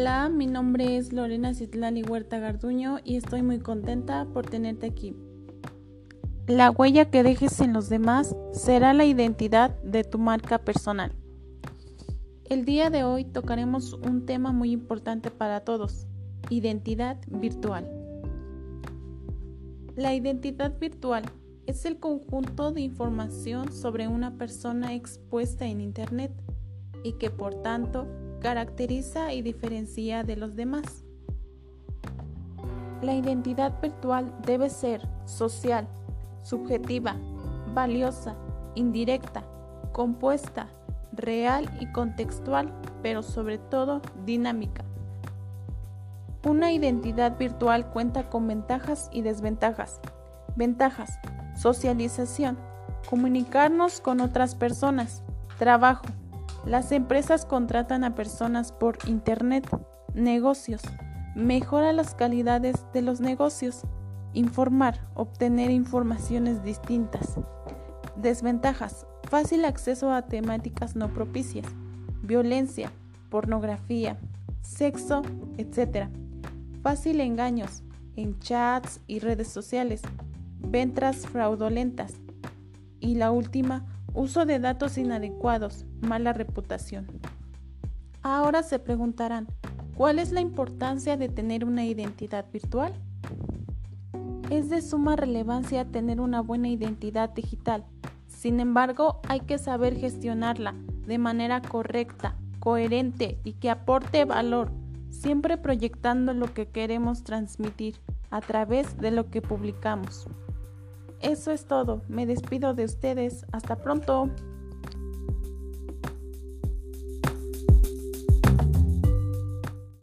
Hola, mi nombre es Lorena Citlali Huerta Garduño y estoy muy contenta por tenerte aquí. La huella que dejes en los demás será la identidad de tu marca personal. El día de hoy tocaremos un tema muy importante para todos, identidad virtual. La identidad virtual es el conjunto de información sobre una persona expuesta en Internet y que por tanto caracteriza y diferencia de los demás. La identidad virtual debe ser social, subjetiva, valiosa, indirecta, compuesta, real y contextual, pero sobre todo dinámica. Una identidad virtual cuenta con ventajas y desventajas. Ventajas. Socialización. Comunicarnos con otras personas. Trabajo. Las empresas contratan a personas por Internet. Negocios. Mejora las calidades de los negocios. Informar. Obtener informaciones distintas. Desventajas. Fácil acceso a temáticas no propicias. Violencia. Pornografía. Sexo, etc. Fácil engaños en chats y redes sociales ventas fraudulentas y la última, uso de datos inadecuados, mala reputación. Ahora se preguntarán, ¿cuál es la importancia de tener una identidad virtual? Es de suma relevancia tener una buena identidad digital. Sin embargo, hay que saber gestionarla de manera correcta, coherente y que aporte valor, siempre proyectando lo que queremos transmitir a través de lo que publicamos. Eso es todo. Me despido de ustedes. Hasta pronto.